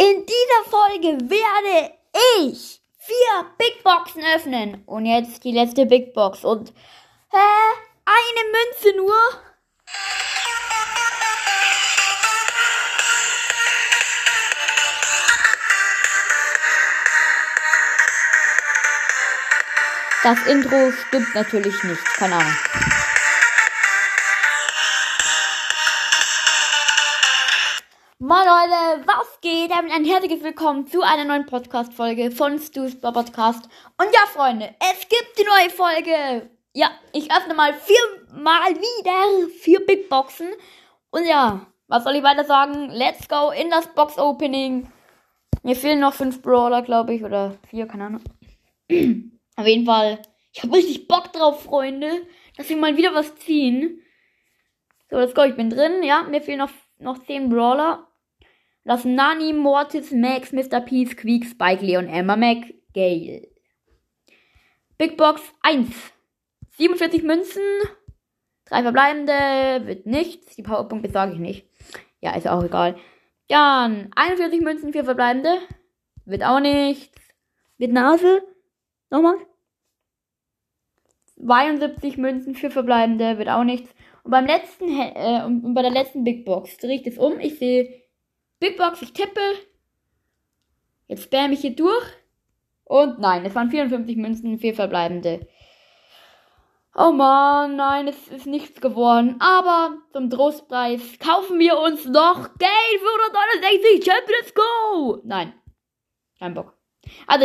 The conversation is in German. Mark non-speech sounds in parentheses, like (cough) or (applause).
In dieser Folge werde ich vier Big Boxen öffnen. Und jetzt die letzte Big Box. Und hä? Eine Münze nur? Das Intro stimmt natürlich nicht. Keine Ahnung. Moin Leute, was geht? Damit ein herzliches Willkommen zu einer neuen Podcast-Folge von Stu's Podcast. Und ja, Freunde, es gibt die neue Folge. Ja, ich öffne mal viermal wieder vier Big Boxen. Und ja, was soll ich weiter sagen? Let's go in das Box-Opening. Mir fehlen noch fünf Brawler, glaube ich, oder vier, keine Ahnung. (clears throat) Auf jeden Fall, ich habe richtig Bock drauf, Freunde, dass wir mal wieder was ziehen. So, let's go, ich bin drin. Ja, mir fehlen noch, noch zehn Brawler. Das Nani, Mortis, Max, Mr. P, Squeak, Spike, Leon, Emma, Mac, Gale. Big Box 1. 47 Münzen. Drei verbleibende. Wird nichts. Die Powerpunkte sage ich nicht. Ja, ist auch egal. Dann 41 Münzen, vier verbleibende. Wird auch nichts. Wird Nase. Nochmal. 72 Münzen, vier verbleibende. Wird auch nichts. Und beim letzten, äh, und bei der letzten Big Box drehe ich das um. Ich sehe Big Box, ich tippe. Jetzt spam ich hier durch. Und nein, es waren 54 Münzen, vier verbleibende. Oh man, nein, es ist nichts geworden. Aber zum Trostpreis kaufen wir uns noch Geld für 169 Champions Go. Nein, kein Bock. Also